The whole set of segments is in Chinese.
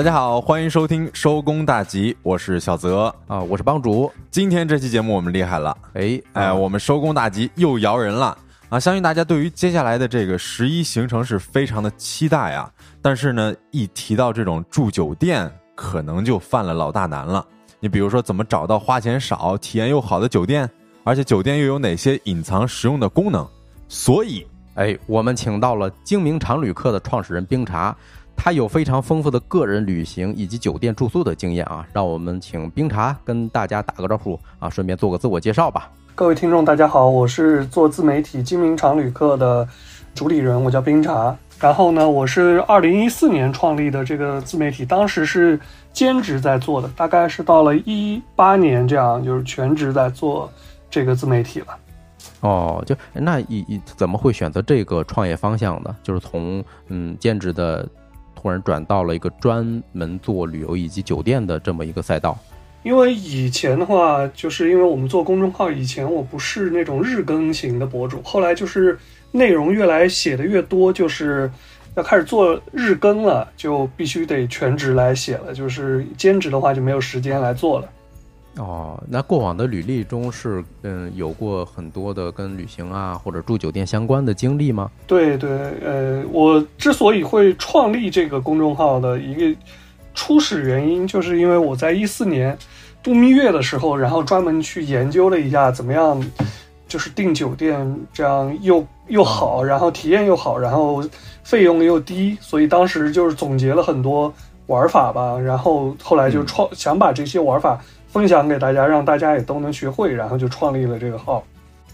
大家好，欢迎收听收工大吉，我是小泽啊，我是帮主。今天这期节目我们厉害了，哎哎，我们收工大吉又摇人了啊！相信大家对于接下来的这个十一行程是非常的期待啊。但是呢，一提到这种住酒店，可能就犯了老大难了。你比如说，怎么找到花钱少、体验又好的酒店？而且酒店又有哪些隐藏实用的功能？所以，哎，我们请到了精明常旅客的创始人冰茶。他有非常丰富的个人旅行以及酒店住宿的经验啊，让我们请冰茶跟大家打个招呼啊，顺便做个自我介绍吧。各位听众，大家好，我是做自媒体精明常旅客的主理人，我叫冰茶。然后呢，我是二零一四年创立的这个自媒体，当时是兼职在做的，大概是到了一八年这样，就是全职在做这个自媒体了。哦，就那一怎么会选择这个创业方向呢？就是从嗯兼职的。突然转到了一个专门做旅游以及酒店的这么一个赛道，因为以前的话，就是因为我们做公众号，以前我不是那种日更型的博主，后来就是内容越来写的越多，就是要开始做日更了，就必须得全职来写了，就是兼职的话就没有时间来做了。哦，那过往的履历中是嗯有过很多的跟旅行啊或者住酒店相关的经历吗？对对，呃，我之所以会创立这个公众号的一个初始原因，就是因为我在一四年度蜜月的时候，然后专门去研究了一下怎么样，就是订酒店这样又又好，然后体验又好，然后费用又低，所以当时就是总结了很多玩法吧，然后后来就创想把这些玩法。分享给大家，让大家也都能学会，然后就创立了这个号。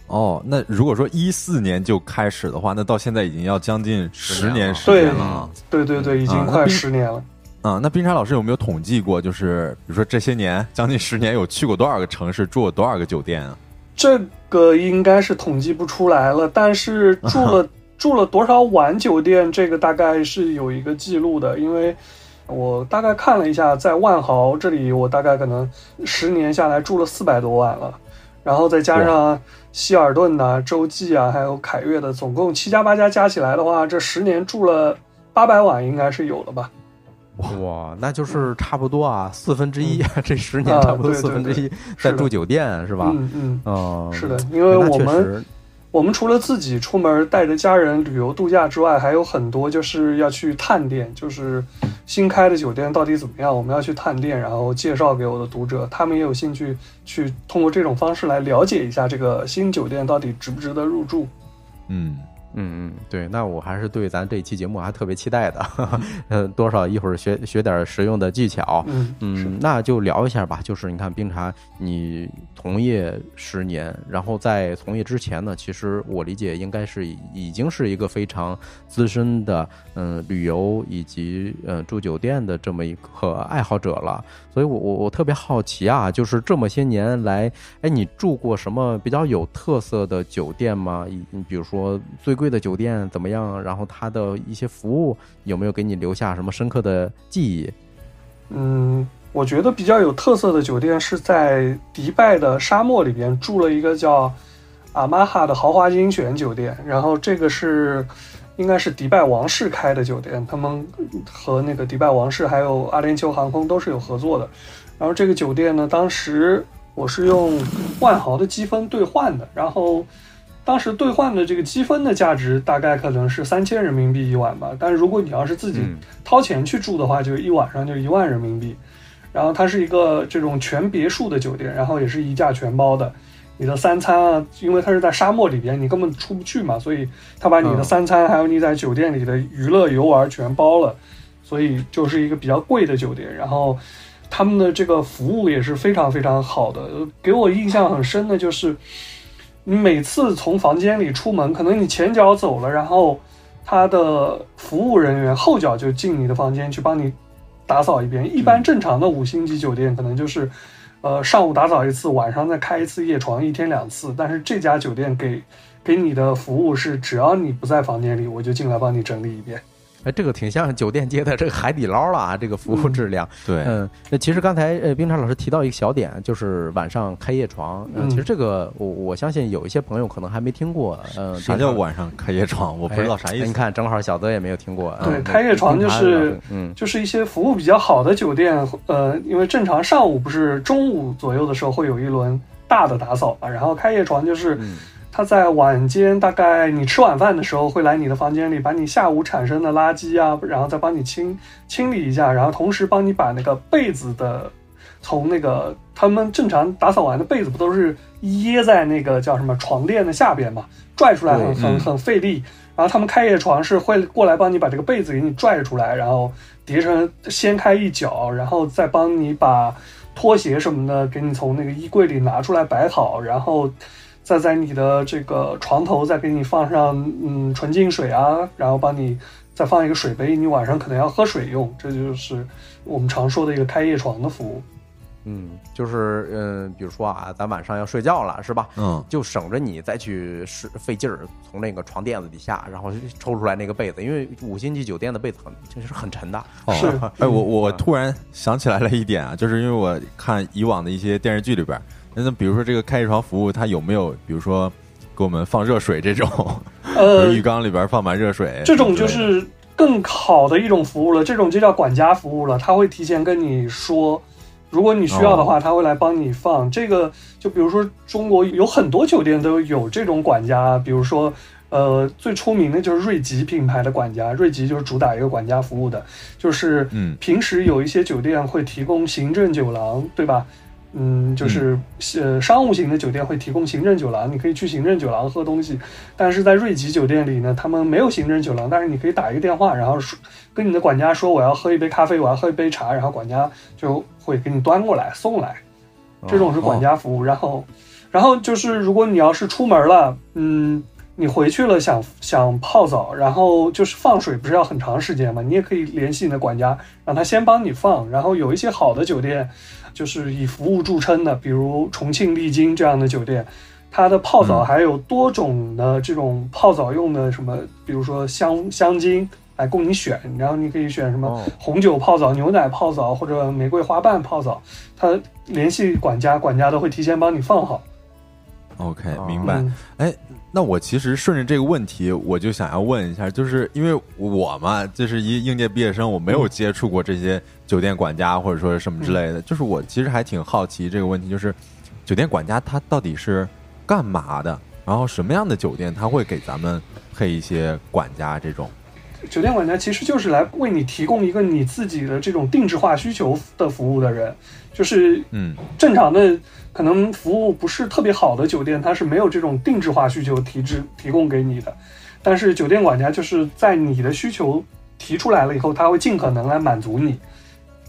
哦，那如果说一四年就开始的话，那到现在已经要将近十年时间了。对对对，已经快十年了。啊，那冰茶老师有没有统计过？就是比如说这些年将近十年，有去过多少个城市，住过多少个酒店啊？这个应该是统计不出来了，但是 住了住了多少晚酒店，这个大概是有一个记录的，因为。我大概看了一下，在万豪这里，我大概可能十年下来住了四百多万了，然后再加上希尔顿呐、洲际啊，还有凯悦的，总共七家八家加起来的话，这十年住了八百晚，应该是有了吧？哇，那就是差不多啊，四分之一，这十年差不多四分之一在住酒店是吧？嗯嗯，哦，是的，因为我们。我们除了自己出门带着家人旅游度假之外，还有很多就是要去探店，就是新开的酒店到底怎么样，我们要去探店，然后介绍给我的读者，他们也有兴趣去通过这种方式来了解一下这个新酒店到底值不值得入住。嗯。嗯嗯，对，那我还是对咱这期节目还特别期待的，嗯，多少一会儿学学点实用的技巧，嗯嗯，那就聊一下吧。就是你看冰茶，你从业十年，然后在从业之前呢，其实我理解应该是已经是一个非常资深的，嗯，旅游以及嗯住酒店的这么一个爱好者了。所以我我我特别好奇啊，就是这么些年来，哎，你住过什么比较有特色的酒店吗？你比如说最贵。的酒店怎么样？然后它的一些服务有没有给你留下什么深刻的记忆？嗯，我觉得比较有特色的酒店是在迪拜的沙漠里边住了一个叫阿玛哈的豪华精选酒店。然后这个是应该是迪拜王室开的酒店，他们和那个迪拜王室还有阿联酋航空都是有合作的。然后这个酒店呢，当时我是用万豪的积分兑换的，然后。当时兑换的这个积分的价值大概可能是三千人民币一晚吧，但是如果你要是自己掏钱去住的话，就一晚上就一万人民币。然后它是一个这种全别墅的酒店，然后也是一价全包的。你的三餐啊，因为它是在沙漠里边，你根本出不去嘛，所以他把你的三餐还有你在酒店里的娱乐游玩全包了，所以就是一个比较贵的酒店。然后他们的这个服务也是非常非常好的，给我印象很深的就是。你每次从房间里出门，可能你前脚走了，然后他的服务人员后脚就进你的房间去帮你打扫一遍。一般正常的五星级酒店可能就是，呃，上午打扫一次，晚上再开一次夜床，一天两次。但是这家酒店给给你的服务是，只要你不在房间里，我就进来帮你整理一遍。哎，这个挺像酒店街的这个海底捞了啊，这个服务质量。对，嗯，那其实刚才呃，冰川老师提到一个小点，就是晚上开夜床。嗯，嗯其实这个我我相信有一些朋友可能还没听过。嗯，啥叫晚上开夜床？我不知道啥意思。哎你看，正好小泽也没有听过。对嗯开夜床就是嗯就是一些服务比较好的酒店，呃，因为正常上午不是中午左右的时候会有一轮大的打扫嘛，然后开夜床就是嗯他在晚间大概你吃晚饭的时候会来你的房间里，把你下午产生的垃圾啊，然后再帮你清清理一下，然后同时帮你把那个被子的从那个他们正常打扫完的被子不都是掖在那个叫什么床垫的下边嘛，拽出来很很嗯很费力。然后他们开夜床是会过来帮你把这个被子给你拽出来，然后叠成掀开一角，然后再帮你把拖鞋什么的给你从那个衣柜里拿出来摆好，然后再在你的这个床头再给你放上嗯纯净水啊，然后帮你再放一个水杯，你晚上可能要喝水用，这就是我们常说的一个开夜床的服务。嗯，就是嗯，比如说啊，咱晚上要睡觉了，是吧？嗯，就省着你再去是费劲儿从那个床垫子底下，然后抽出来那个被子，因为五星级酒店的被子很就是很沉的。哦是哎，我我嗯突然想起来了一点啊，就是因为我看以往的一些电视剧里边，那比如说这个开一床服务，它有没有比如说给我们放热水这种，呃，浴缸里边放满热水，这种就是更好的一种服务了，这种就叫管家服务了。他会提前跟你说，如果你需要的话，他会来帮你放。这个就比如说中国有很多酒店都有这种管家，比如说。呃，最出名的就是瑞吉品牌的管家，瑞吉就是主打一个管家服务的，就是嗯平时有一些酒店会提供行政酒廊，对吧？嗯，就是呃商务型的酒店会提供行政酒廊，你可以去行政酒廊喝东西。但是在瑞吉酒店里呢，他们没有行政酒廊，但是你可以打一个电话，然后说跟你的管家说我要喝一杯咖啡，我要喝一杯茶，然后管家就会给你端过来送来。这种是管家服务。然后，然后就是如果你要是出门了，嗯，你回去了想想泡澡，然后就是放水不是要很长时间嘛，你也可以联系你的管家，让他先帮你放。然后有一些好的酒店，就是以服务著称的，比如重庆丽晶这样的酒店。它的泡澡嗯还有多种的这种泡澡用的什么，比如说香香精来供你选，然后你可以选什么哦红酒泡澡、牛奶泡澡或者玫瑰花瓣泡澡，他联系管家，管家都会提前帮你放好。OK，哦明白。嗯哎，那我其实顺着这个问题，我就想要问一下，就是因为我嘛，就是一应届毕业生，我没有接触过这些酒店管家或者说什么之类的，就是我其实还挺好奇这个问题，就是酒店管家他到底是干嘛的？然后什么样的酒店他会给咱们配一些管家这种？酒店管家其实就是来为你提供一个你自己的这种定制化需求的服务的人，就是嗯正常的可能服务不是特别好的酒店，它是没有这种定制化需求提制提供给你的。但是酒店管家就是在你的需求提出来了以后，他会尽可能来满足你。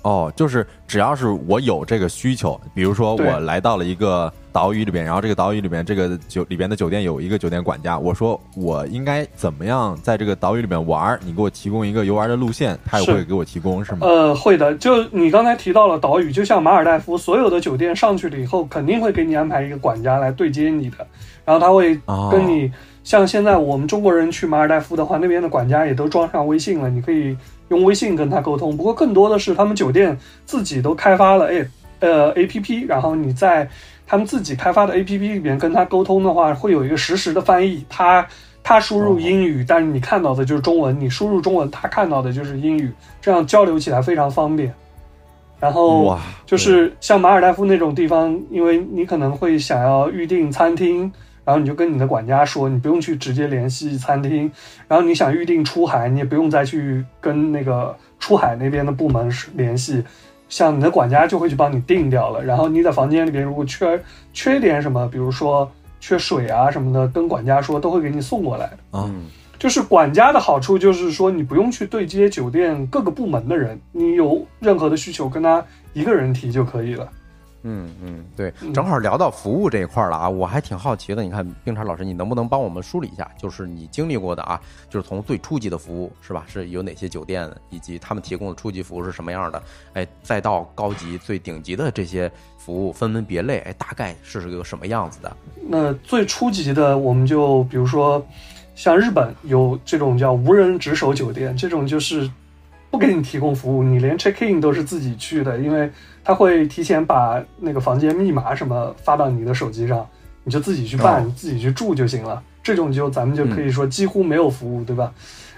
哦，就是只要是我有这个需求，比如说我来到了一个岛屿里边，然后这个岛屿里边这个酒里边的酒店有一个酒店管家，我说我应该怎么样在这个岛屿里面玩儿，你给我提供一个游玩的路线，他也会给我提供，是吗？呃，会的。就你刚才提到了岛屿，就像马尔代夫，所有的酒店上去了以后，肯定会给你安排一个管家来对接你的，然后他会哦跟你，像现在我们中国人去马尔代夫的话，那边的管家也都装上微信了，你可以用微信跟他沟通。不过更多的是他们酒店自己都开发了，哎，呃，A P P，然后你在他们自己开发的 A P P 里面跟他沟通的话，会有一个实时的翻译，他。他输入英语，但是你看到的就是中文；你输入中文，他看到的就是英语，这样交流起来非常方便。然后，就是像马尔代夫那种地方，因为你可能会想要预订餐厅，然后你就跟你的管家说，你不用去直接联系餐厅。然后你想预定出海，你也不用再去跟那个出海那边的部门联系，像你的管家就会去帮你定掉了。然后你在房间里边如果缺缺点什么，比如说缺水啊什么的，跟管家说都会给你送过来嗯就是管家的好处就是说，你不用去对接酒店各个部门的人，你有任何的需求跟他一个人提就可以了。嗯嗯，对，嗯正好聊到服务这一块儿了啊，我还挺好奇的。你看，冰茶老师，你能不能帮我们梳理一下，就是你经历过的啊，就是从最初级的服务是吧，是有哪些酒店，以及他们提供的初级服务是什么样的？哎，再到高级最顶级的这些服务，分门别类，哎，大概是个什么样子的？那最初级的，我们就比如说像日本有这种叫无人值守酒店，这种就是不给你提供服务，你连 check in 都是自己去的，因为他会提前把那个房间密码什么发到你的手机上，你就自己去办，哦自己去住就行了。这种就咱们就可以说几乎没有服务，对吧？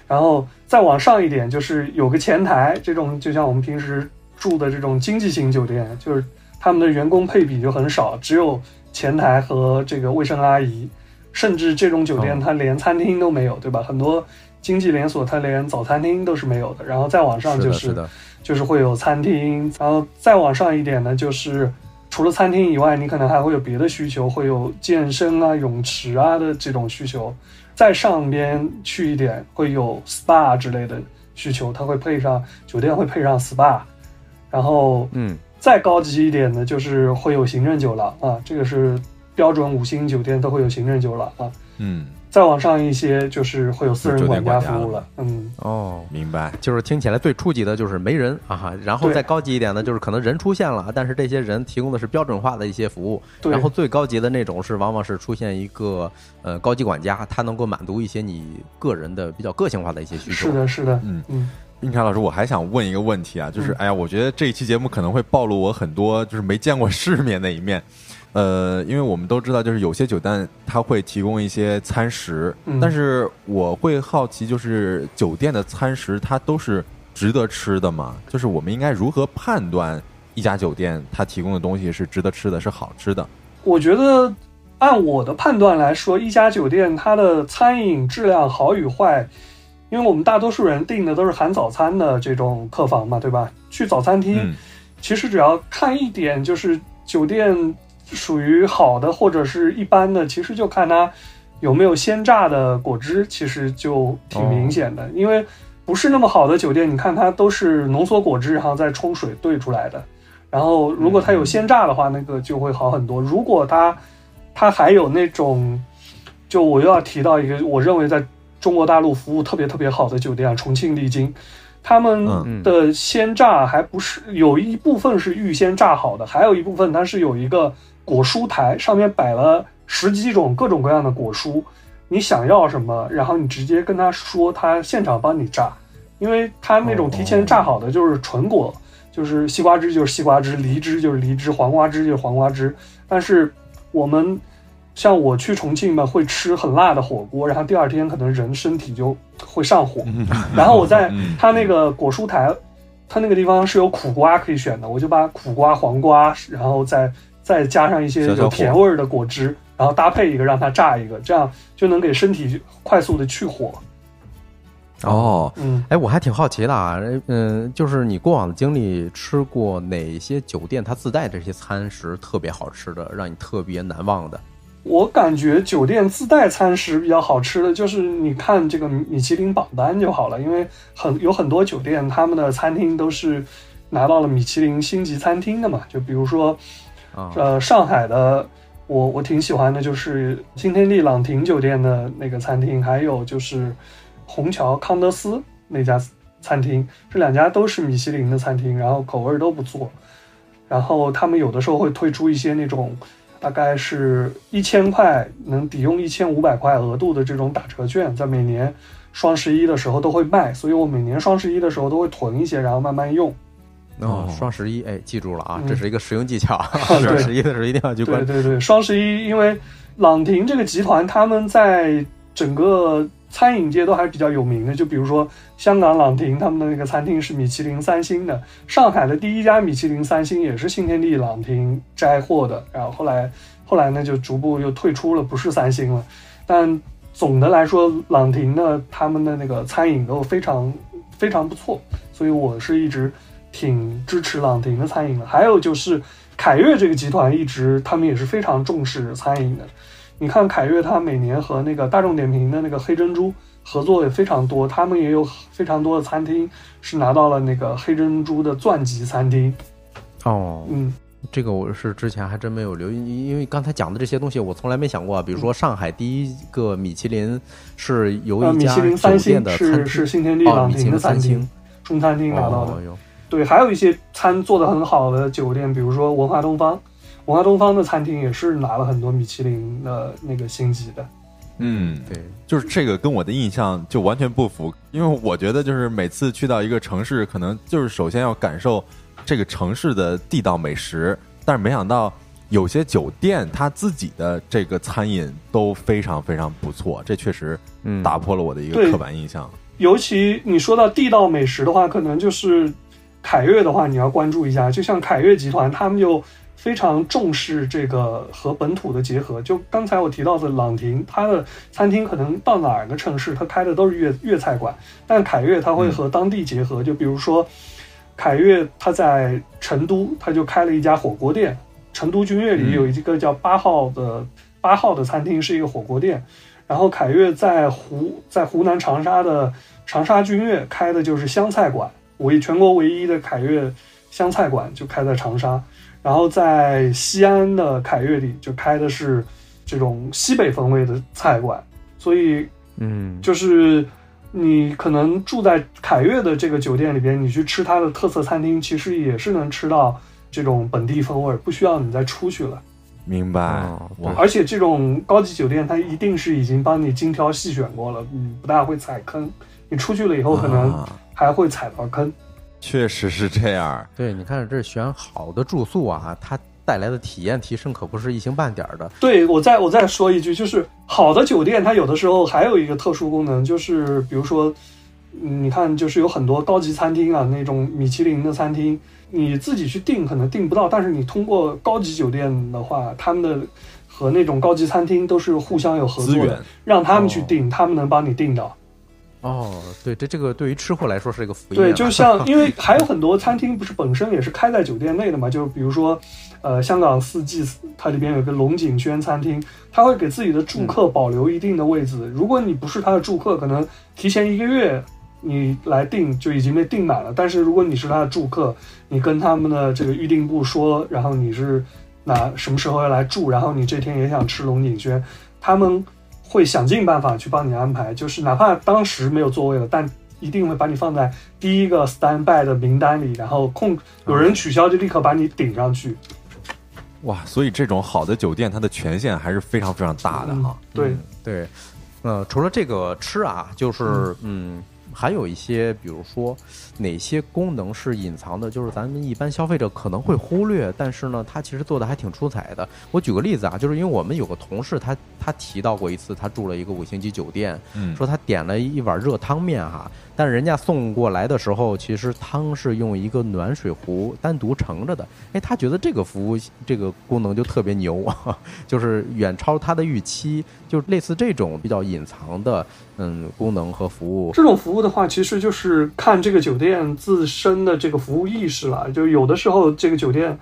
然后再往上一点，就是有个前台，这种就像我们平时住的这种经济型酒店，就是他们的员工配比就很少，只有前台和这个卫生阿姨，甚至这种酒店哦它连餐厅都没有，对吧？很多经济连锁它连早餐厅都是没有的。然后再往上就是就是会有餐厅，然后再往上一点呢，就是除了餐厅以外，你可能还会有别的需求，会有健身啊、泳池啊的这种需求。再上边去一点，会有 SPA 之类的需求，它会配上酒店会配上 SPA，然后嗯，再高级一点的，就是会有行政酒廊啊，这个是标准五星酒店都会有行政酒廊啊。嗯，再往上一些，就是会有私人酒店管家服务了。嗯，哦，明白。就是听起来最初级的就是没人啊，然后再高级一点呢，就是可能人出现了，但是这些人提供的是标准化的一些服务，对。然后最高级的那种是往往是出现一个呃高级管家，他能够满足一些你个人的比较个性化的一些需求。是的，是的，嗯嗯，应凯老师，我还想问一个问题啊，就是嗯哎呀，我觉得这一期节目可能会暴露我很多就是没见过世面的一面。呃，因为我们都知道，就是有些酒店它会提供一些餐食，嗯但是我会好奇，就是酒店的餐食它都是值得吃的吗？就是我们应该如何判断一家酒店它提供的东西是值得吃的，是好吃的？我觉得按我的判断来说，一家酒店它的餐饮质量好与坏，因为我们大多数人订的都是含早餐的这种客房嘛，对吧？去早餐厅，嗯其实只要看一点，就是酒店属于好的或者是一般的，其实就看它有没有鲜榨的果汁，其实就挺明显的。因为不是那么好的酒店，你看它都是浓缩果汁，然后再冲水兑出来的。然后如果它有鲜榨的话，那个就会好很多。如果它它还有那种，就我又要提到一个，我认为在中国大陆服务特别特别好的酒店啊，重庆丽晶，他们嗯的鲜榨还不是有一部分是预先榨好的，还有一部分它是有一个果蔬台，上面摆了十几种各种各样的果蔬，你想要什么，然后你直接跟他说，他现场帮你榨，因为他那种提前榨好的就是纯果，就是西瓜汁就是西瓜汁，梨汁就是梨汁，黄瓜汁就是黄瓜汁，但是我们。像我去重庆嘛，会吃很辣的火锅，然后第二天可能人身体就会上火。然后我在嗯他那个果蔬台，他那个地方是有苦瓜可以选的，我就把苦瓜、黄瓜，然后再再加上一些有甜味儿的果汁，然后搭配一个让它炸一个，这样就能给身体快速的去火。哦，嗯，哎，我还挺好奇的啊，嗯，就是你过往的经历，吃过哪些酒店它自带这些餐食特别好吃的，让你特别难忘的？我感觉酒店自带餐食比较好吃的，就是你看这个米其林榜单就好了，因为很有很多酒店他们的餐厅都是拿到了米其林星级餐厅的嘛，就比如说呃，上海的我我挺喜欢的，就是新天地朗廷酒店的那个餐厅，还有就是虹桥康德斯那家餐厅，这两家都是米其林的餐厅，然后口味都不错。然后他们有的时候会推出一些那种大概是一千块能抵用一千五百块额度的这种打折券，在每年双十一的时候都会卖，所以我每年双十一的时候都会囤一些，然后慢慢用。哦哦，双十一，哎，记住了啊，嗯这是一个实用技巧，对双十一的时候一定要去关注。对对对，双十一，因为朗廷这个集团，他们在整个餐饮界都还是比较有名的。就比如说香港朗廷，他们的那个餐厅是米其林三星的；上海的第一家米其林三星也是新天地朗廷摘获的。然后后来后来呢，就逐步又退出了，不是三星了。但总的来说，朗廷呢，他们的那个餐饮都非常非常不错，所以我是一直挺支持朗廷的餐饮的。还有就是凯悦这个集团一直他们也是非常重视餐饮的。你看凯悦，它每年和那个大众点评的那个黑珍珠合作也非常多，他们也有非常多的餐厅是拿到了那个黑珍珠的钻级餐厅。哦，嗯，这个我是之前还真没有留意，因为刚才讲的这些东西我从来没想过啊。比如说上海第一个米其林是由呃，一家酒店星的餐厅是新天地哦，朗廷米其林三的餐厅星，中餐厅拿到的。对，还有一些餐做的很好的酒店，比如说文化东方，文化东方的餐厅也是拿了很多米其林的那个星级的。嗯，对，就是这个跟我的印象就完全不符，因为我觉得就是每次去到一个城市，可能就是首先要感受这个城市的地道美食，但是没想到有些酒店它自己的这个餐饮都非常非常不错，这确实嗯，打破了我的一个刻板印象。尤其你说到地道美食的话，可能就是凯悦的话，你要关注一下。就像凯悦集团，他们就非常重视这个和本土的结合。就刚才我提到的朗廷，它的餐厅可能到哪个城市，它开的都是粤粤菜馆，但凯悦它会和当地结合。就比如说，凯悦它在成都，它就开了一家火锅店。成都君悦里有一个叫八号的八号的餐厅，是一个火锅店。然后凯悦在湖在湖南长沙的长沙君悦开的就是湘菜馆，唯全国唯一的凯悦湘菜馆就开在长沙。然后在西安的凯悦里就开的是这种西北风味的菜馆，所以嗯，就是你可能住在凯悦的这个酒店里边，你去吃它的特色餐厅，其实也是能吃到这种本地风味，不需要你再出去了。明白哦，而且这种高级酒店，它一定是已经帮你精挑细选过了，嗯，不大会踩坑。你出去了以后，可能啊还会踩到坑。确实是这样。对，你看这选好的住宿啊，它带来的体验提升可不是一星半点儿的。对我再我再说一句，就是好的酒店，它有的时候还有一个特殊功能，就是比如说，嗯你看，就是有很多高级餐厅啊，那种米其林的餐厅，你自己去订可能订不到，但是你通过高级酒店的话，他们的和那种高级餐厅都是互相有合作的，让他们去哦订，他们能帮你订到。哦，对，这这个对于吃货来说是一个福音、啊。对，就像 因为还有很多餐厅不是本身也是开在酒店内的嘛，就比如说，呃，香港四季它里边有个龙井轩餐厅，它会给自己的住客保留一定的位子。如果你不是他的住客，可能提前一个月你来订就已经被订满了。但是如果你是他的住客，你跟他们的这个预订部说，然后你是哪什么时候要来住，然后你这天也想吃龙井轩，他们会想尽办法去帮你安排，就是哪怕当时没有座位了，但一定会把你放在第一个 stand by 的名单里，然后空有人取消就立刻把你顶上去。哇，所以这种好的酒店，它的权限还是非常非常大的哈。对，嗯对，呃，除了这个吃啊，就是嗯，还有一些，比如说哪些功能是隐藏的，就是咱们一般消费者可能会忽略，但是呢，它其实做的还挺出彩的。我举个例子啊，就是因为我们有个同事，他他提到过一次，他住了一个五星级酒店，嗯，说他点了一碗热汤面哈，但是人家送过来的时候，其实汤是用一个暖水壶单独盛着的。哎，他觉得这个服务这个功能就特别牛啊，就是远超他的预期，就类似这种比较隐藏的嗯功能和服务。这种服务的话，其实就是看这个酒店自身的这个服务意识了。就有的时候这个酒店，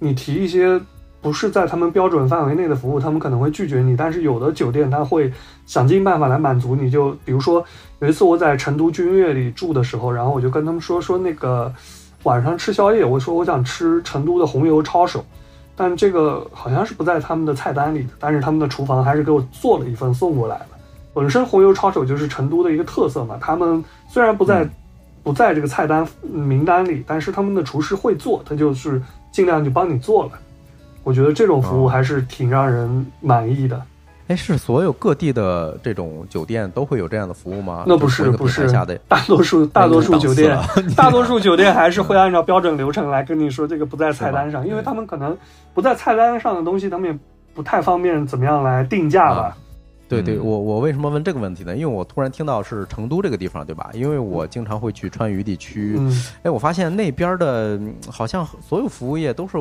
你提一些不是在他们标准范围内的服务，他们可能会拒绝你。但是有的酒店他会想尽办法来满足你。就比如说有一次我在成都君悦里住的时候，然后我就跟他们说说那个晚上吃宵夜，我说我想吃成都的红油抄手。但这个好像是不在他们的菜单里的，但是他们的厨房还是给我做了一份送过来。本身红油抄手就是成都的一个特色嘛，他们虽然不在、不在这个菜单名单里，但是他们的厨师会做，他就是尽量就帮你做了。我觉得这种服务哦还是挺让人满意的。哎，是所有各地的这种酒店都会有这样的服务吗？那不是不是下的，大多数大多数酒店 大多数酒店还是会按照标准流程来跟你说这个不在菜单上，因为他们可能不在菜单上的东西，他们也不太方便怎么样来定价吧。对对，嗯我我为什么问这个问题呢？因为我突然听到是成都这个地方，对吧？因为我经常会去川渝地区，嗯，哎，我发现那边的嗯好像所有服务业都是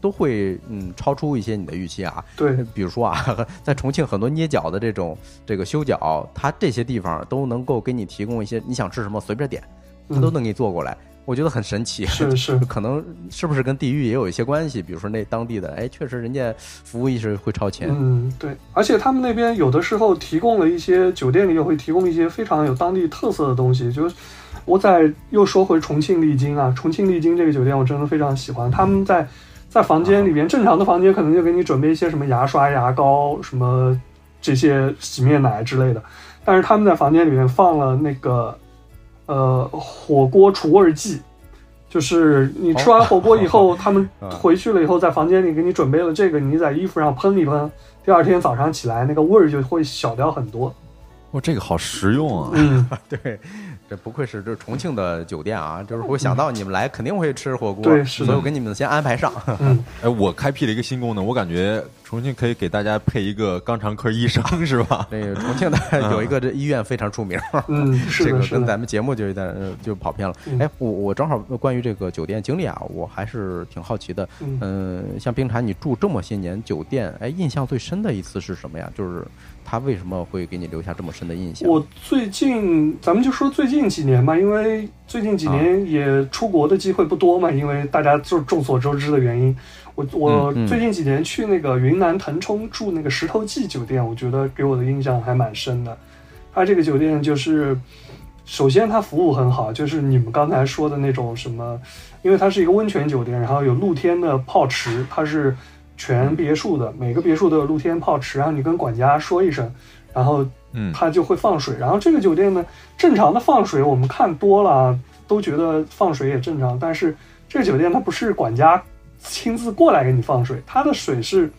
都会嗯超出一些你的预期啊。对，比如说啊，在重庆很多捏脚的这种这个修脚，它这些地方都能够给你提供一些你想吃什么随便点，它都嗯能给你做过来。我觉得很神奇，是是 可能是不是跟地域也有一些关系？比如说那当地的，哎，确实人家服务意识会超前。嗯，对，而且他们那边有的时候提供了一些酒店里也会提供一些非常有当地特色的东西。就是我在又说回重庆丽晶啊，重庆丽晶这个酒店我真的非常喜欢。他们在在房间里面，正常的房间可能就给你准备一些什么牙刷、牙膏、什么这些洗面奶之类的，但是他们在房间里面放了那个呃火锅除味剂。就是你吃完火锅以后，他们嗯回去了以后，在房间里给你准备了这个，你在衣服上喷一喷，第二天早上起来那个味儿就会小掉很多。哇，这个好实用啊！嗯，对，这不愧是这重庆的酒店啊，就是我想到你们来肯定会吃火锅，对是的所以我给你们先安排上。嗯，哎，我开辟了一个新功能，我感觉重庆可以给大家配一个肛肠科医生，是吧？那个重庆的有一个这医院非常出名，嗯，是这个跟咱们节目就有点呃就跑偏了。嗯哎，我我正好关于这个酒店经历啊，我还是挺好奇的。嗯嗯，像冰茶，你住这么些年酒店，哎，印象最深的一次是什么呀？就是他为什么会给你留下这么深的印象？我最近，咱们就说最近几年吧，因为最近几年也出国的机会不多嘛，因为大家就众所周知的原因。我我最近几年去那个云南腾冲住那个石头记酒店，我觉得给我的印象还蛮深的。它这个酒店就是，首先它服务很好，就是你们刚才说的那种什么，因为它是一个温泉酒店，然后有露天的泡池，它是全别墅的，每个别墅都有露天泡池，然后你跟管家说一声，然后嗯，他就会放水。然后这个酒店呢，正常的放水我们看多了都觉得放水也正常，但是这个酒店它不是管家亲自过来给你放水，它的水是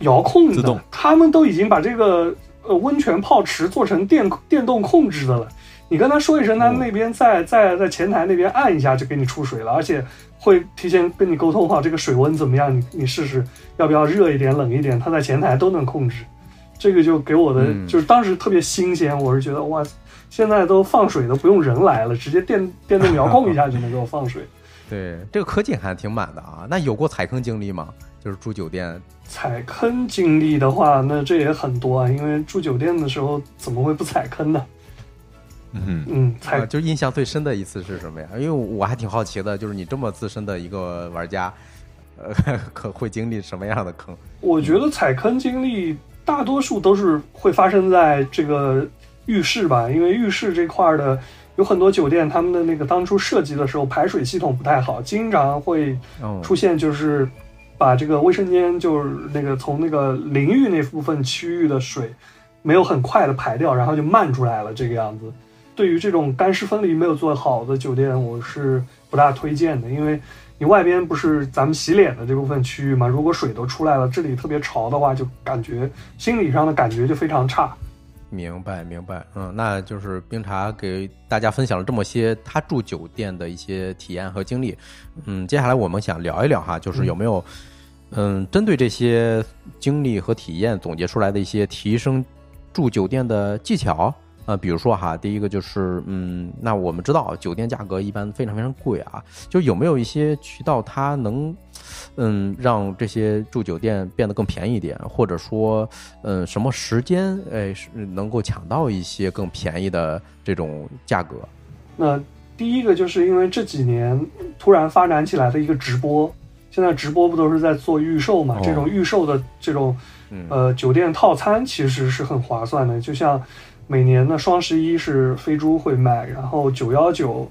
遥控的，他们都已经把这个呃温泉泡池做成电电动控制的了。你跟他说一声，他哦那边在在在前台那边按一下就给你出水了，而且会提前跟你沟通好这个水温怎么样，你你试试要不要热一点、冷一点，他在前台都能控制。这个就给我的、嗯就是当时特别新鲜，我是觉得哇，现在都放水都不用人来了，直接电电动遥控一下就能给我放水。对这个科技还挺满的啊。那有过踩坑经历吗？就是住酒店，踩坑经历的话，那这也很多啊，因为住酒店的时候怎么会不踩坑呢？嗯嗯，就印象最深的一次是什么呀？因为我还挺好奇的，就是你这么资深的一个玩家，呃，可会经历什么样的坑？我觉得踩坑经历大多数都是会发生在这个浴室吧，因为浴室这块儿的有很多酒店，他们的那个当初设计的时候排水系统不太好，经常会哦，出现就是把这个卫生间就是那个从那个淋浴那部分区域的水没有很快的排掉，然后就漫出来了这个样子。对于这种干湿分离没有做好的酒店，我是不大推荐的，因为你外边不是咱们洗脸的这部分区域嘛，如果水都出来了，这里特别潮的话，就感觉心理上的感觉就非常差。明白明白，嗯，那就是冰茶给大家分享了这么些他住酒店的一些体验和经历，嗯，接下来我们想聊一聊哈，就是有没有，嗯，针对这些经历和体验总结出来的一些提升住酒店的技巧。呃，比如说哈，第一个就是，嗯，那我们知道酒店价格一般非常非常贵啊，就有没有一些渠道它能，嗯，让这些住酒店变得更便宜一点，或者说，嗯，什么时间，哎，是能够抢到一些更便宜的这种价格？那第一个就是因为这几年突然发展起来的一个直播，现在直播不都是在做预售嘛？哦这种预售的这种嗯，呃酒店套餐其实是很划算的，就像每年的双十一是飞猪会卖，然后九幺九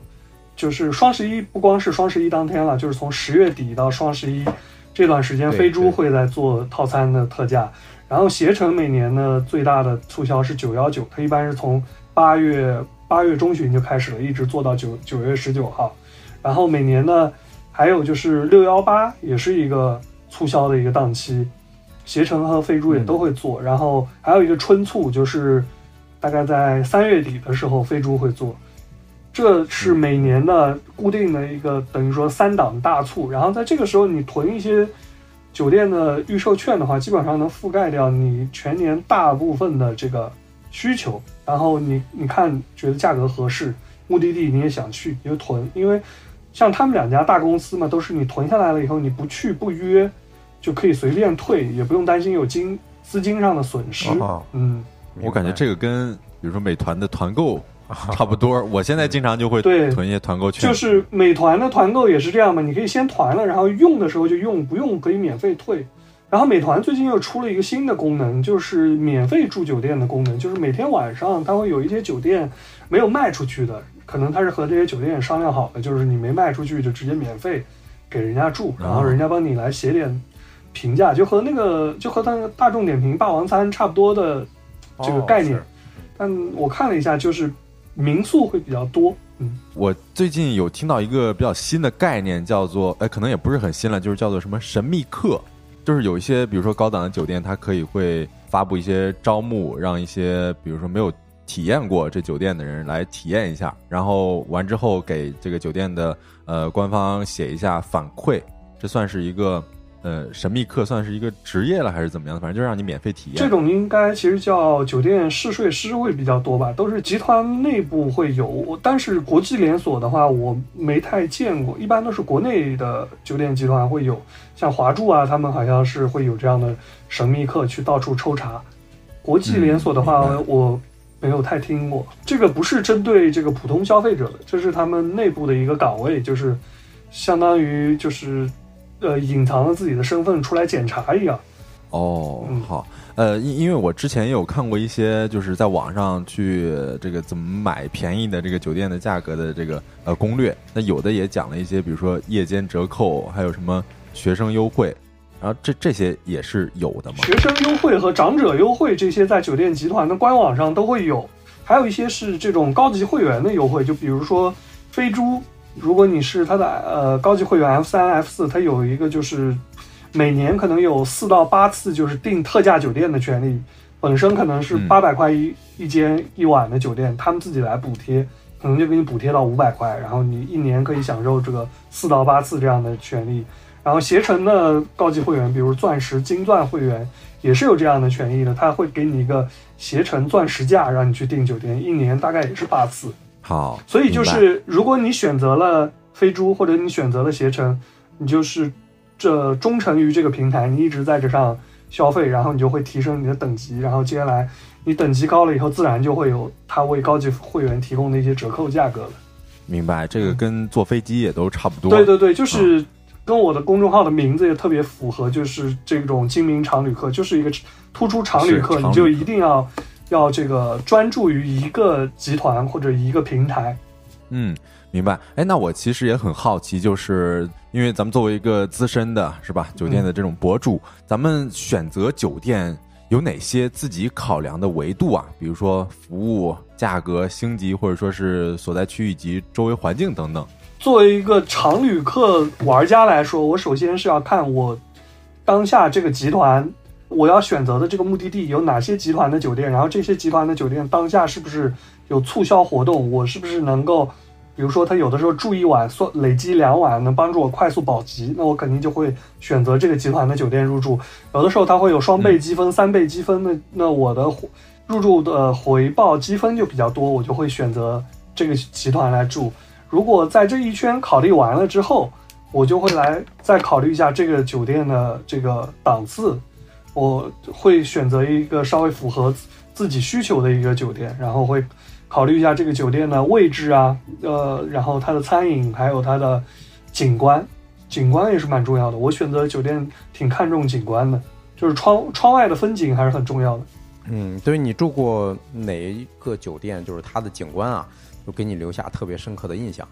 就是双十一，不光是双十一当天了，就是从十月底到双十一这段时间，飞猪会在做套餐的特价。然后携程每年呢最大的促销是九幺九，它一般是从八月八月中旬就开始了，一直做到九九月十九号。然后每年呢还有就是六幺八也是一个促销的一个档期，携程和飞猪也都会做。然后还有一个春促，就是大概在三月底的时候飞猪会做。这是每年的固定的一个等于说三档大促，然后在这个时候你囤一些酒店的预售券的话，基本上能覆盖掉你全年大部分的这个需求。然后你你看觉得价格合适，目的地你也想去，你就囤，因为像他们两家大公司嘛，都是你囤下来了以后，你不去不约就可以随便退，也不用担心有金资金上的损失。哦嗯，我感觉这个跟比如说美团的团购 差不多。我现在经常就会对囤一些团购券，就是美团的团购也是这样嘛，你可以先团了，然后用的时候就用，不用可以免费退。然后美团最近又出了一个新的功能，就是免费住酒店的功能，就是每天晚上它会有一些酒店没有卖出去的，可能它是和这些酒店商量好的，就是你没卖出去就直接免费给人家住，然后人家帮你来写点评价，就和那个就和它那个大众点评霸王餐差不多的这个概念。哦但我看了一下，就是民宿会比较多，嗯。我最近有听到一个比较新的概念，叫做，哎，可能也不是很新了，就是叫做什么神秘客。就是有一些，比如说高档的酒店，它可以会发布一些招募，让一些比如说没有体验过这酒店的人来体验一下，然后完之后给这个酒店的呃官方写一下反馈，这算是一个呃神秘客，算是一个职业了还是怎么样？反正就让你免费体验。这种应该其实叫酒店试睡师会比较多吧，都是集团内部会有，但是国际连锁的话我没太见过，一般都是国内的酒店集团会有，像华住啊，他们好像是会有这样的神秘客去到处抽查。国际连锁的话，嗯我没有太听过，这个不是针对这个普通消费者的，这是他们内部的一个岗位，就是相当于就是呃隐藏了自己的身份出来检查一样。哦嗯，好，呃，因因为我之前也有看过一些，就是在网上去呃这个怎么买便宜的这个酒店的价格的这个呃攻略，那有的也讲了一些，比如说夜间折扣，还有什么学生优惠，然后这这些也是有的嘛。学生优惠和长者优惠这些在酒店集团的官网上都会有，还有一些是这种高级会员的优惠，就比如说飞猪，如果你是它的呃高级会员 F 三、F 四，它有一个就是每年可能有四到八次就是订特价酒店的权利，本身可能是嗯八百块一一间一晚的酒店，他们自己来补贴。可能就给你补贴到五百块，然后你一年可以享受这个四到八次这样的权利。然后携程的高级会员，比如钻石、金钻会员，也是有这样的权益的，他会给你一个携程钻石价，让你去订酒店，一年大概也是八次。好，所以就是，如果你选择了飞猪或者你选择了携程，你就是这忠诚于这个平台，你一直在这上消费，然后你就会提升你的等级，然后接下来你等级高了以后，自然就会有他为高级会员提供的一些折扣价格了。明白，这个跟坐飞机也都差不多。对对对，就是跟我的公众号的名字也特别符合，就是这种精明常旅客，就是一个突出常旅客，是常旅客你就一定要要这个专注于一个集团或者一个平台。嗯，明白。哎，那我其实也很好奇，就是因为咱们作为一个资深的，是吧，酒店的这种博主，咱们选择酒店有哪些自己考量的维度啊？比如说服务、价格、星级，或者说是所在区域及周围环境等等。作为一个常旅客玩家来说，我首先是要看我当下这个集团我要选择的这个目的地有哪些集团的酒店，然后这些集团的酒店当下是不是有促销活动，我是不是能够，比如说他有的时候住一晚算累积两晚能帮助我快速保级，那我肯定就会选择这个集团的酒店入住。有的时候它会有双倍积分、三倍积分，那那我的入住的回报积分就比较多，我就会选择这个集团来住。如果在这一圈考虑完了之后，我就会来再考虑一下这个酒店的这个档次，我会选择一个稍微符合自己需求的一个酒店，然后会考虑一下这个酒店的位置啊，呃，然后它的餐饮还有它的景观，景观也是蛮重要的。我选择酒店挺看重景观的，就是窗窗外的风景还是很重要的。嗯，对于你住过哪一个酒店，就是它的景观啊，就给你留下特别深刻的印象。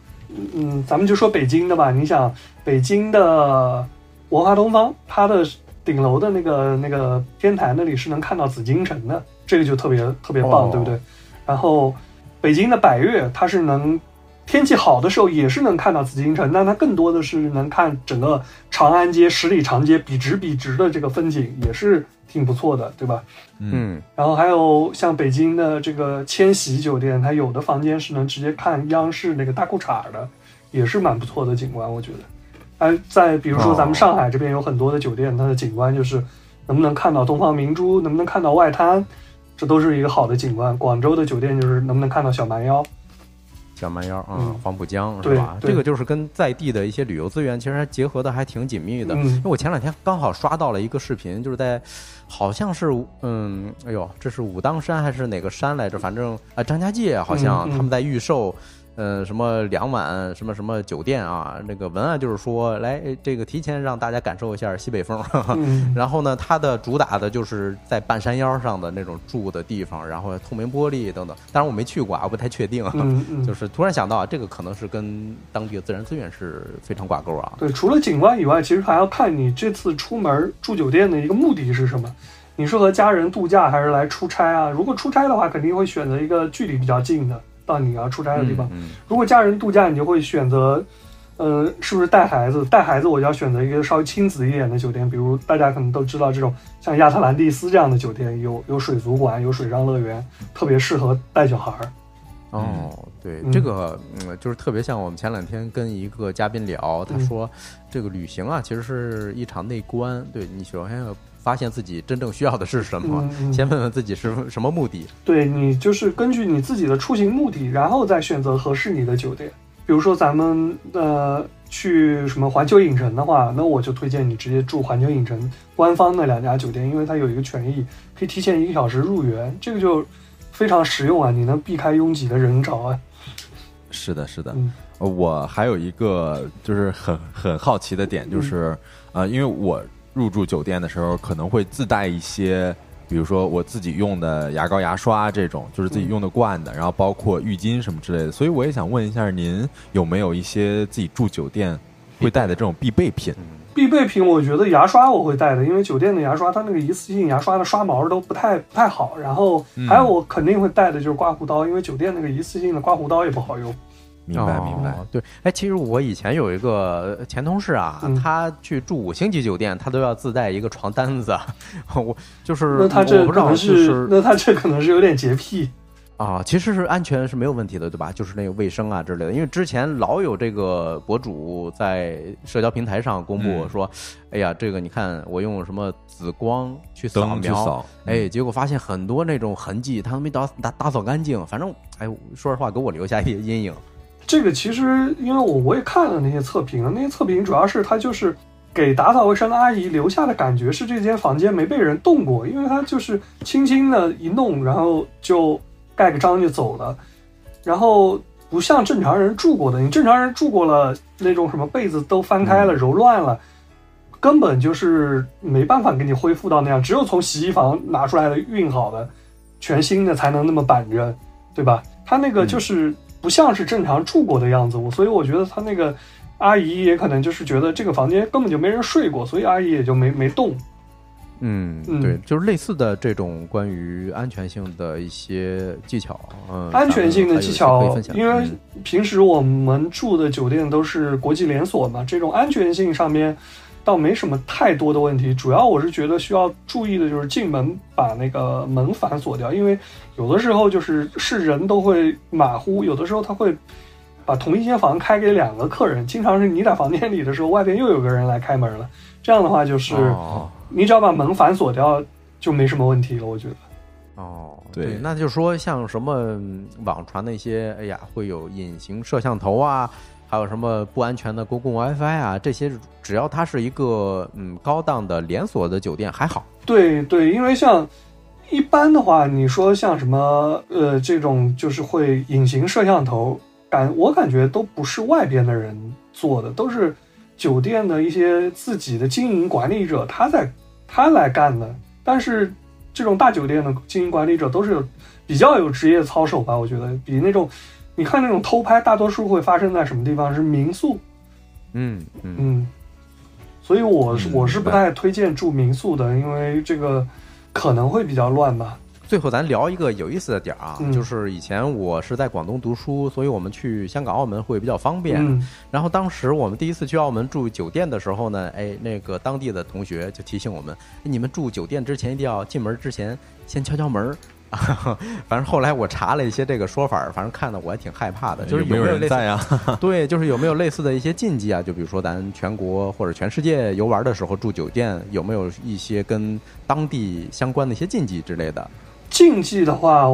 嗯，咱们就说北京的吧。你想，北京的文化东方，它的顶楼的那个那个天台那里是能看到紫禁城的，这个就特别特别棒，哦对不对？然后北京的百悦，它是能天气好的时候也是能看到紫禁城，但它更多的是能看整个长安街、十里长街笔直笔直的这个风景，也是挺不错的，对吧？嗯然后还有像北京的这个千禧酒店，它有的房间是能直接看央视那个大裤衩的，也是蛮不错的景观，我觉得。哎，在比如说咱们上海这边有很多的酒店，它的景观就是能不能看到东方明珠，能不能看到外滩，这都是一个好的景观。广州的酒店就是能不能看到小蛮腰，小蛮腰啊嗯，黄浦江是对吧？这个就是跟在地的一些旅游资源其实还结合的还挺紧密的。因嗯为我前两天刚好刷到了一个视频，就是在好像是嗯，哎呦，这是武当山还是哪个山来着？反正啊，张家界好像他们在预售。呃，什么两晚什么什么酒店啊？那个文案就是说，来这个提前让大家感受一下西北风。嗯然后呢，它的主打的就是在半山腰上的那种住的地方，然后透明玻璃等等。当然我没去过啊，我不太确定。嗯嗯，就是突然想到啊，这个可能是跟当地的自然资源是非常挂钩啊。对，除了景观以外，其实还要看你这次出门住酒店的一个目的是什么。你是和家人度假还是来出差啊？如果出差的话，肯定会选择一个距离比较近的到你要出差的地方。嗯如果家人度假，你就会选择呃，是不是带孩子？带孩子我就要选择一个稍微亲子一点的酒店，比如大家可能都知道这种像亚特兰蒂斯这样的酒店，有有水族馆，有水上乐园，特别适合带小孩儿。哦，对，嗯这个嗯，就是特别像我们前两天跟一个嘉宾聊，他嗯说这个旅行啊，其实是一场内观，对你首先要发现自己真正需要的是什么，先问问自己是什么目的。对你就是根据你自己的出行目的，然后再选择合适你的酒店。比如说咱们呃去什么环球影城的话，那我就推荐你直接住环球影城官方的两家酒店，因为它有一个权益，可以提前一个小时入园，这个就非常实用啊，你能避开拥挤的人潮啊。是的，是的。嗯呃我还有一个就是很很好奇的点，就是呃，因为我入住酒店的时候可能会自带一些，比如说我自己用的牙膏、牙刷这种，就是自己用的惯的，然后包括浴巾什么之类的。所以我也想问一下，您有没有一些自己住酒店会带的这种必备品？必备品，我觉得牙刷我会带的，因为酒店的牙刷它那个一次性牙刷的刷毛都不太不太好。然后还有我肯定会带的就是刮胡刀，因为酒店那个一次性的刮胡刀也不好用。明白，明白。哦。对，哎，其实我以前有一个前同事啊，嗯他去住五星级酒店，他都要自带一个床单子。我就是那他这我不知道，可能是是那他这可能是有点洁癖。啊，其实是安全是没有问题的，对吧？就是那个卫生啊之类的，因为之前老有这个博主在社交平台上公布嗯说，哎呀，这个你看我用什么紫光去扫描，扫，哎，结果发现很多那种痕迹，他都没打打打扫干净，反正哎，说实话给我留下一些阴影。这个其实因为我我也看了那些测评了，那些测评主要是它就是给打扫卫生的阿姨留下的感觉是这间房间没被人动过，因为它就是轻轻的一弄，然后就盖个章就走了，然后不像正常人住过的，你正常人住过了那种什么被子都翻开了、揉乱了。根本就是没办法给你恢复到那样，只有从洗衣房拿出来的熨好的、全新的才能那么板着，对吧？它那个就是不像是正常住过的样子，我所以我觉得他那个阿姨也可能就是觉得这个房间根本就没人睡过，所以阿姨也就没没动。嗯，嗯。对，就是类似的这种关于安全性的一些技巧，嗯，安全性的技巧因为嗯。平时我们住的酒店都是国际连锁嘛，这种安全性上面倒没什么太多的问题。主要我是觉得需要注意的就是进门把那个门反锁掉，因为有的时候就是是人都会马虎，有的时候他会把同一间房开给两个客人，经常是你在房间里的时候，外边又有个人来开门了。这样的话就是哦你只要把门反锁掉，就没什么问题了。我觉得。哦，对那就是说像什么嗯网传的一些，哎呀，会有隐形摄像头啊，还有什么不安全的公共 WiFi 啊，这些只要它是一个嗯高档的连锁的酒店还好。对对，因为像一般的话，你说像什么呃这种就是会隐形摄像头，感我感觉都不是外边的人做的，都是酒店的一些自己的经营管理者他在他来干的。但是这种大酒店的经营管理者都是有比较有职业操守吧，我觉得比那种你看那种偷拍，大多数会发生在什么地方？是民宿，嗯嗯嗯，所以我是嗯我是不太推荐住民宿的，因为这个可能会比较乱吧。最后咱聊一个有意思的点儿啊，嗯就是以前我是在广东读书，所以我们去香港、澳门会比较方便。嗯然后当时我们第一次去澳门住酒店的时候呢，哎，那个当地的同学就提醒我们，哎你们住酒店之前一定要进门之前先敲敲门儿。反正后来我查了一些这个说法，反正看的我还挺害怕的，就是有没有有类似人在啊？对，就是有没有类似的一些禁忌啊？就比如说咱全国或者全世界游玩的时候住酒店，有没有一些跟当地相关的一些禁忌之类的？禁忌的话，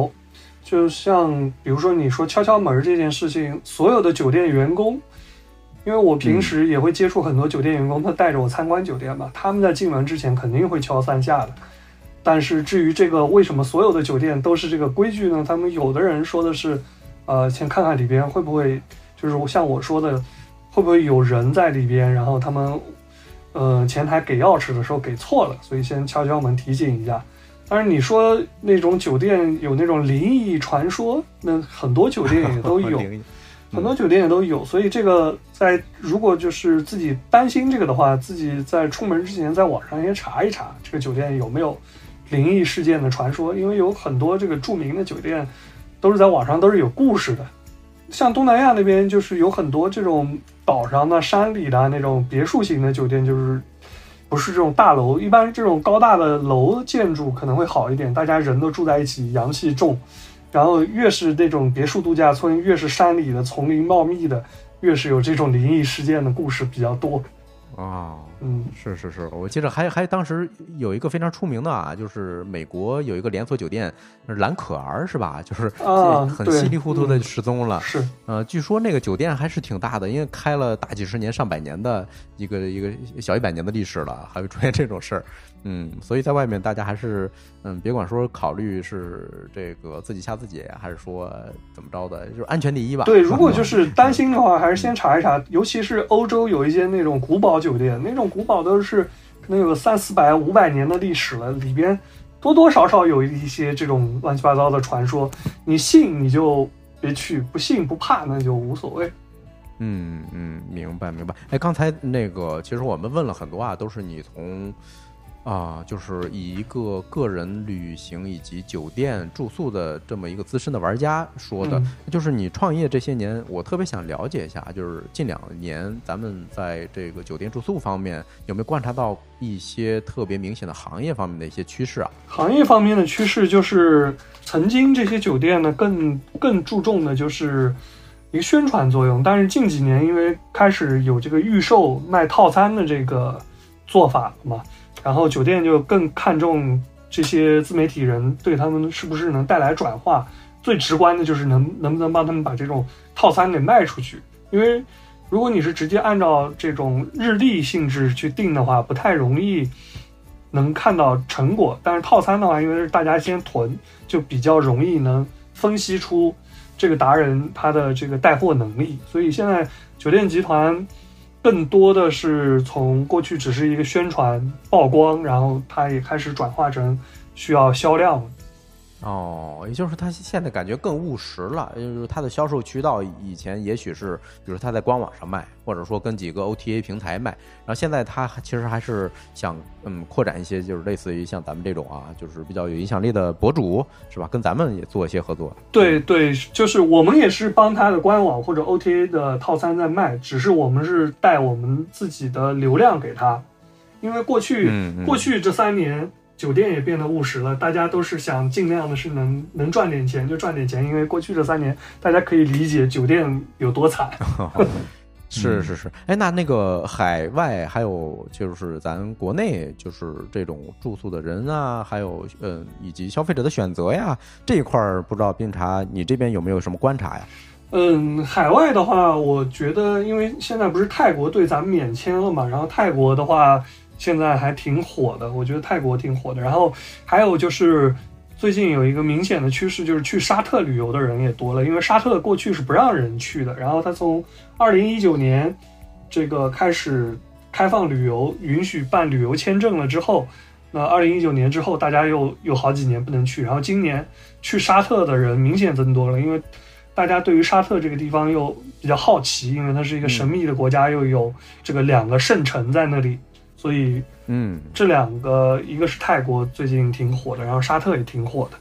就像比如说你说敲敲门这件事情，所有的酒店员工，因为我平时也会接触很多酒店员工，他带着我参观酒店嘛，他们在进门之前肯定会敲三下的。但是至于这个为什么所有的酒店都是这个规矩呢？他们有的人说的是，呃，先看看里边会不会，就是像我说的，会不会有人在里边，然后他们，呃，前台给钥匙的时候给错了，所以先敲敲门提醒一下。当然，你说那种酒店有那种灵异传说，那很多酒店也都有，很多酒店也都有。所以这个在如果就是自己担心这个的话，自己在出门之前在网上先查一查这个酒店有没有灵异事件的传说，因为有很多这个著名的酒店都是在网上都是有故事的。像东南亚那边就是有很多这种岛上的、山里的那种别墅型的酒店，就是不是这种大楼。一般这种高大的楼建筑可能会好一点，大家人都住在一起，阳气重。然后越是那种别墅度假村，越是山里的丛林茂密的，越是有这种灵异事件的故事比较多。哦，嗯，是是是，我记得还还当时有一个非常出名的啊，就是美国有一个连锁酒店蓝可儿是吧？就是很稀里糊涂的失踪了。是呃，据说那个酒店还是挺大的，因为开了大几十年、上百年的一个一个小一百年的历史了，还会出现这种事儿。嗯，所以在外面大家还是嗯，别管说考虑是这个自己吓自己，还是说怎么着的，就是安全第一吧。对，如果就是担心的话，还是先查一查，尤其是欧洲有一些那种古堡酒店，那种古堡都是可能有三四百、五百年的历史了，里边多多少少有一些这种乱七八糟的传说，你信你就别去，不信不怕那就无所谓。嗯嗯，明白明白。哎，刚才那个，其实我们问了很多啊，都是你从啊，就是以一个个人旅行以及酒店住宿的这么一个资深的玩家说的，嗯就是你创业这些年，我特别想了解一下，就是近两年咱们在这个酒店住宿方面有没有观察到一些特别明显的行业方面的一些趋势啊？行业方面的趋势就是，曾经这些酒店呢更更注重的就是一个宣传作用，但是近几年因为开始有这个预售卖套餐的这个做法了嘛，然后酒店就更看重这些自媒体人对他们是不是能带来转化，最直观的就是能能不能帮他们把这种套餐给卖出去，因为如果你是直接按照这种日历性质去定的话，不太容易能看到成果。但是套餐的话，因为是大家先囤，就比较容易能分析出这个达人他的这个带货能力。所以现在酒店集团更多的是从过去只是一个宣传曝光，然后它也开始转化成需要销量。哦，也就是他现在感觉更务实了，就是他的销售渠道以前也许是，比如他在官网上卖，或者说跟几个 OTA 平台卖，然后现在他其实还是想嗯扩展一些，就是类似于像咱们这种啊，就是比较有影响力的博主是吧？跟咱们也做一些合作。对对，就是我们也是帮他的官网或者 OTA 的套餐在卖，只是我们是带我们自己的流量给他，因为过去、嗯嗯过去这三年酒店也变得务实了，大家都是想尽量的是能能赚点钱就赚点钱，因为过去这三年大家可以理解酒店有多惨。是是是，哎，那那个海外还有就是咱国内就是这种住宿的人啊，还有嗯以及消费者的选择呀这一块儿，不知道冰茶你这边有没有什么观察呀？嗯，海外的话，我觉得因为现在不是泰国对咱们免签了嘛，然后泰国的话现在还挺火的，我觉得泰国挺火的。然后还有就是最近有一个明显的趋势，就是去沙特旅游的人也多了，因为沙特过去是不让人去的，然后他从二零一九年这个开始开放旅游，允许办旅游签证了之后。那二零一九年之后，大家又有好几年不能去，然后今年去沙特的人明显增多了，因为大家对于沙特这个地方又比较好奇，因为它是一个神秘的国家，又有这个两个圣城在那里，所以嗯，这两个一个是泰国最近挺火的，然后沙特也挺火的。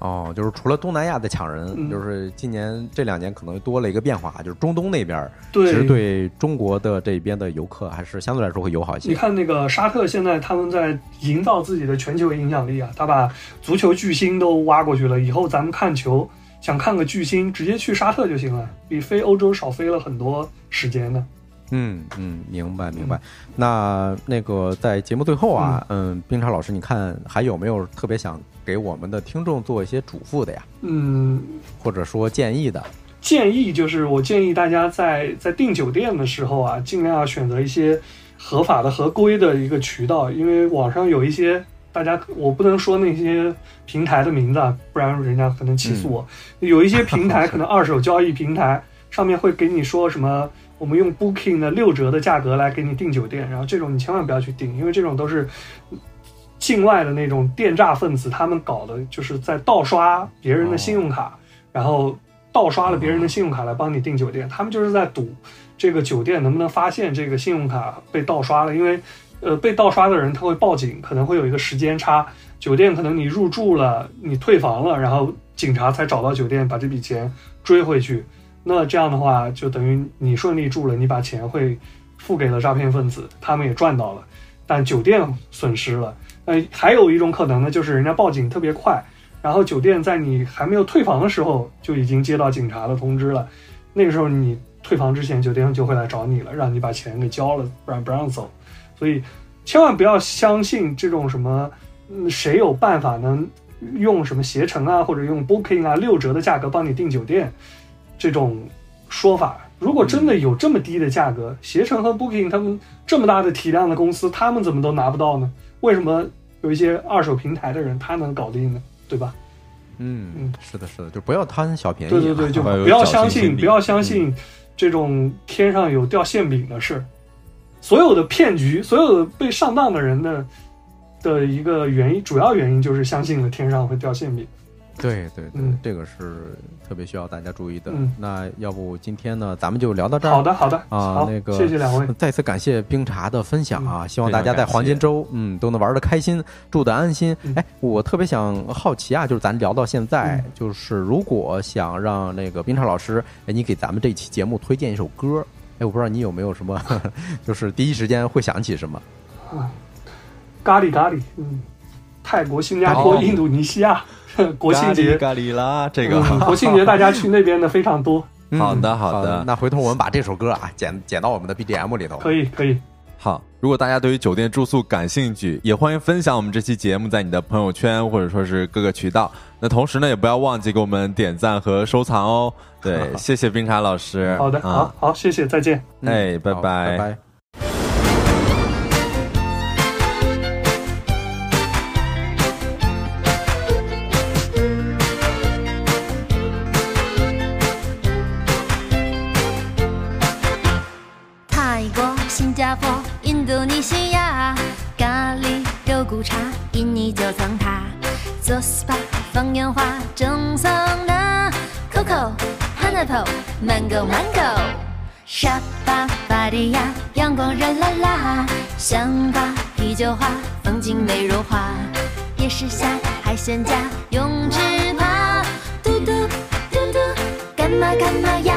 哦，就是除了东南亚的抢人，嗯就是今年这两年可能多了一个变化，就是中东那边其实对中国的这边的游客还是相对来说会友好一些。你看那个沙特现在他们在营造自己的全球影响力啊，他把足球巨星都挖过去了，以后咱们看球想看个巨星，直接去沙特就行了，比飞欧洲少飞了很多时间呢。嗯嗯，明白明白。那那个在节目最后啊，嗯，冰茶老师，你看还有没有特别想给我们的听众做一些嘱咐的呀，嗯，或者说建议的？建议就是，我建议大家在在订酒店的时候啊，尽量要选择一些合法的、合规的一个渠道，因为网上有一些大家，我不能说那些平台的名字啊，不然人家可能起诉我。有一些平台可能二手交易平台上面会给你说什么，我们用 Booking 的六折的价格来给你订酒店，然后这种你千万不要去订，因为这种都是境外的那种电诈分子，他们搞的就是在盗刷别人的信用卡，然后盗刷了别人的信用卡来帮你订酒店，他们就是在赌这个酒店能不能发现这个信用卡被盗刷了，因为呃被盗刷的人他会报警，可能会有一个时间差，酒店可能你入住了，你退房了，然后警察才找到酒店把这笔钱追回去。那这样的话就等于你顺利住了，你把钱会付给了诈骗分子，他们也赚到了，但酒店损失了。呃，还有一种可能呢，就是人家报警特别快，然后酒店在你还没有退房的时候就已经接到警察的通知了，那个时候你退房之前，酒店就会来找你了，让你把钱给交了，不然不让走。所以千万不要相信这种什么，嗯，谁有办法能用什么携程啊，或者用 Booking 啊六折的价格帮你订酒店这种说法。如果真的有这么低的价格，携程和 Booking 他们这么大的体量的公司，他们怎么都拿不到呢？为什么有一些二手平台的人他能搞定呢？对吧？嗯嗯，是的，是的，就不要贪小便宜啊。对对对，就不要相信，不要相信这种天上有掉馅饼的事。所有的骗局，所有的被上当的人的的一个原因，主要原因就是相信了天上会掉馅饼。对对对嗯，这个是特别需要大家注意的嗯。那要不今天呢，咱们就聊到这儿。好的，好的，好，啊那个谢谢两位。再次感谢冰茶的分享啊！希望大家在黄金周，嗯，都能玩的开心，住的安心嗯。哎，我特别想好奇啊，就是咱聊到现在嗯，就是如果想让那个冰茶老师，哎，你给咱们这期节目推荐一首歌，哎，我不知道你有没有什么，就是第一时间会想起什么？咖喱咖喱，嗯，泰国、新加坡、哦印度尼西亚 国庆节，咖喱啦，这个嗯国庆节大家去那边的非常多。嗯好的好的那回头我们把这首歌啊剪剪到我们的 BGM 里头。可以，可以，好，如果大家对于酒店住宿感兴趣，也欢迎分享我们这期节目在你的朋友圈或者说是各个渠道。那同时呢，也不要忘记给我们点赞和收藏哦。对，谢谢冰茶老师。好的，啊好，好，谢谢，再见。嗯哎，拜拜拜拜。头、Mango Mango，沙巴、巴堤亚，阳光热辣辣，香瓜、啤酒花，风景美如画，夜市下海鲜架，泳池趴，嘟嘟嘟嘟，干嘛干嘛呀？